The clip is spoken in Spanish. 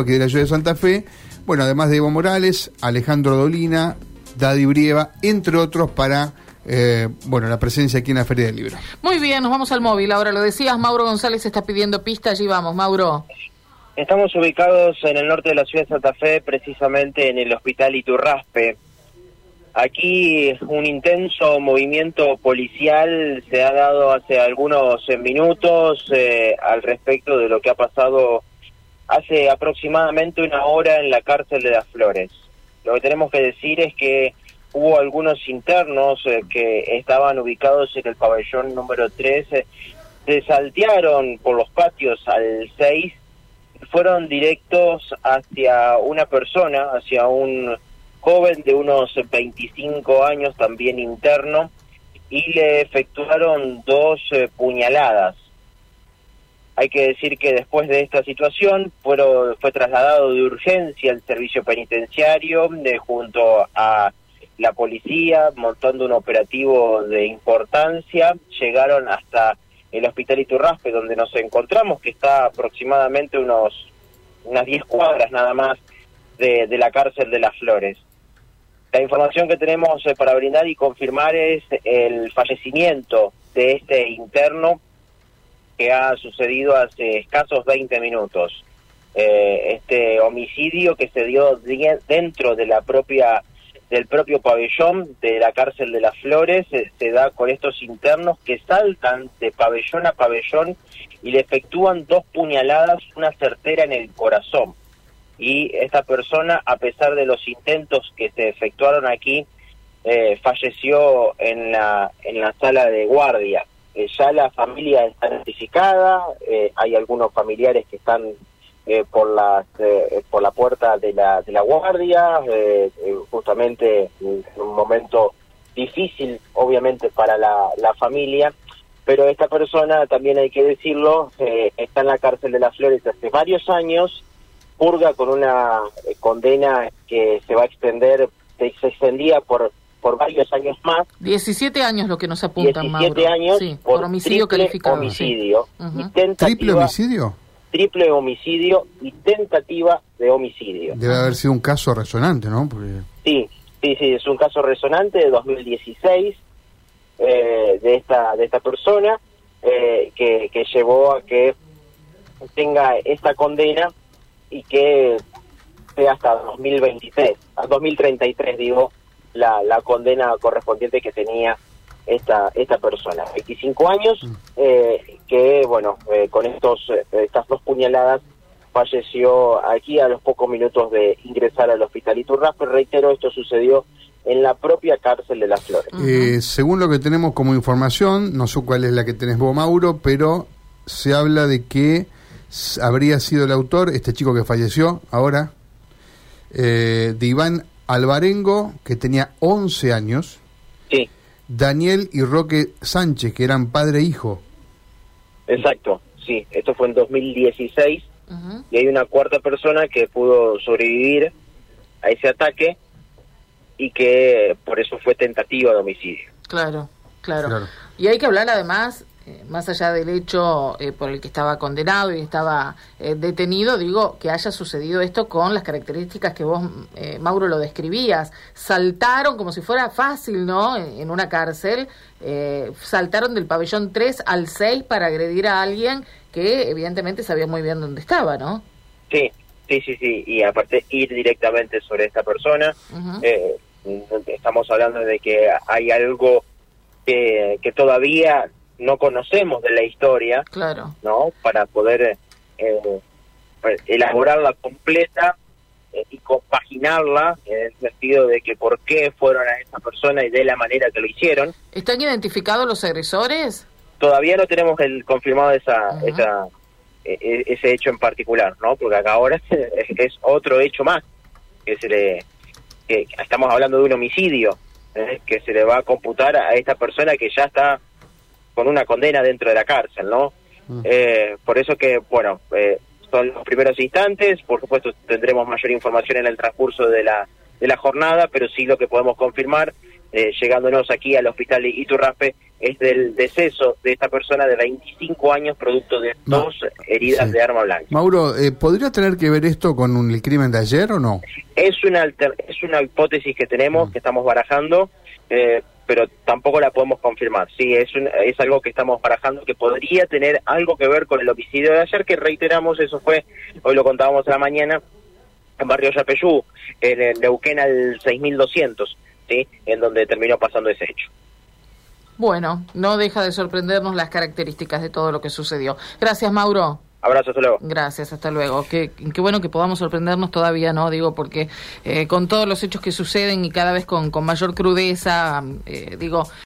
aquí de la ciudad de Santa Fe. Bueno, además de Evo Morales, Alejandro Dolina, Daddy Brieva, entre otros, para eh, bueno, la presencia aquí en la Feria del Libro. Muy bien, nos vamos al móvil. Ahora lo decías, Mauro González está pidiendo pista. Allí vamos, Mauro. Estamos ubicados en el norte de la ciudad de Santa Fe, precisamente en el Hospital Iturraspe. Aquí un intenso movimiento policial se ha dado hace algunos minutos eh, al respecto de lo que ha pasado hace aproximadamente una hora en la cárcel de las Flores. Lo que tenemos que decir es que hubo algunos internos eh, que estaban ubicados en el pabellón número 13, eh, se saltearon por los patios al 6, fueron directos hacia una persona, hacia un joven de unos 25 años, también interno, y le efectuaron dos eh, puñaladas. Hay que decir que después de esta situación fueron, fue trasladado de urgencia al servicio penitenciario de, junto a la policía, montando un operativo de importancia. Llegaron hasta el hospital Iturraspe, donde nos encontramos, que está aproximadamente unos unas 10 cuadras nada más de, de la cárcel de las Flores. La información que tenemos eh, para brindar y confirmar es el fallecimiento de este interno que ha sucedido hace escasos 20 minutos. Eh, este homicidio que se dio dentro de la propia del propio pabellón de la cárcel de las Flores eh, se da con estos internos que saltan de pabellón a pabellón y le efectúan dos puñaladas, una certera en el corazón. Y esta persona, a pesar de los intentos que se efectuaron aquí, eh, falleció en la en la sala de guardia. Eh, ya la familia está notificada, eh, hay algunos familiares que están eh, por la por la puerta de la de la guardia, justamente en un momento difícil, obviamente para la, la familia, pero esta persona también hay que decirlo está en la cárcel de las Flores hace varios años, purga con una condena que se va a extender, se extendía por por varios años más. 17 años lo que nos apuntan, 17 años por, homicidio calificado. Homicidio ¿Triple homicidio? Triple homicidio y tentativa de homicidio. Debe haber sido un caso resonante, ¿no? Sí, sí, sí, es un caso resonante de 2016 eh, de esta de esta persona eh, que, que llevó a que tenga esta condena y que sea hasta 2023, a 2033 digo, la, la condena correspondiente que tenía esta esta persona. 25 años mm. eh, que bueno eh, con estos eh, estas dos puñaladas falleció aquí a los pocos minutos de ingresar al hospital. Iturraspe reitero esto sucedió en la propia cárcel de las Flores. Según lo que tenemos como información no sé cuál es la que tenés vos Mauro pero se habla de que habría sido el autor este chico que falleció ahora de Iván Alvarengo, que tenía 11 años. Sí. Daniel y Roque Sánchez, que eran padre e hijo. Exacto, sí. Esto fue en 2016. Y hay una cuarta persona que pudo sobrevivir a ese ataque y que por eso fue tentativa de homicidio. claro. claro. Y hay que hablar además eh, más allá del hecho eh, por el que estaba condenado y estaba eh, detenido, digo, que haya sucedido esto con las características que vos, Mauro, lo describías. Saltaron como si fuera fácil, ¿no? En una cárcel, saltaron del pabellón 3 al 6 para agredir a alguien que evidentemente sabía muy bien dónde estaba, ¿no? Sí, sí, sí, sí. Y aparte ir directamente sobre esta persona, estamos hablando de que hay algo que, que todavía no conocemos de la historia, claro. ¿no? Para poder eh, elaborarla completa eh, y compaginarla en el sentido de que por qué fueron a esa persona y de la manera que lo hicieron. ¿Están identificados los agresores? Todavía no tenemos el confirmado esa, esa e, e, ese hecho en particular, ¿no? Porque acá ahora es, otro hecho más que se le que estamos hablando de un homicidio ¿eh? que se le va a computar a esta persona que ya está con una condena dentro de la cárcel, ¿no? Mm. Eh, por eso que, bueno, eh, son los primeros instantes, por supuesto tendremos mayor información en el transcurso de la, de la jornada, pero sí lo que podemos confirmar, eh, llegándonos aquí al hospital Iturrape, es del deceso de esta persona de 25 años producto de dos heridas de arma blanca. Mauro, eh, ¿podría tener que ver esto con el crimen de ayer o no? Es una, es una hipótesis que tenemos, mm. que estamos barajando, eh, pero tampoco la podemos confirmar. Sí, es, es algo que estamos barajando que podría tener algo que ver con el homicidio de ayer, que reiteramos, eso fue, hoy lo contábamos a la mañana, en Barrio Yapeyú, en el Neuquén al 6200, ¿sí? en donde terminó pasando ese hecho. Bueno, no deja de sorprendernos las características de todo lo que sucedió. Gracias, Mauro. Abrazo, hasta luego. Gracias, hasta luego. Qué, qué bueno que podamos sorprendernos todavía, ¿no? Digo, porque eh, con todos los hechos que suceden y cada vez con, con mayor crudeza, eh, digo,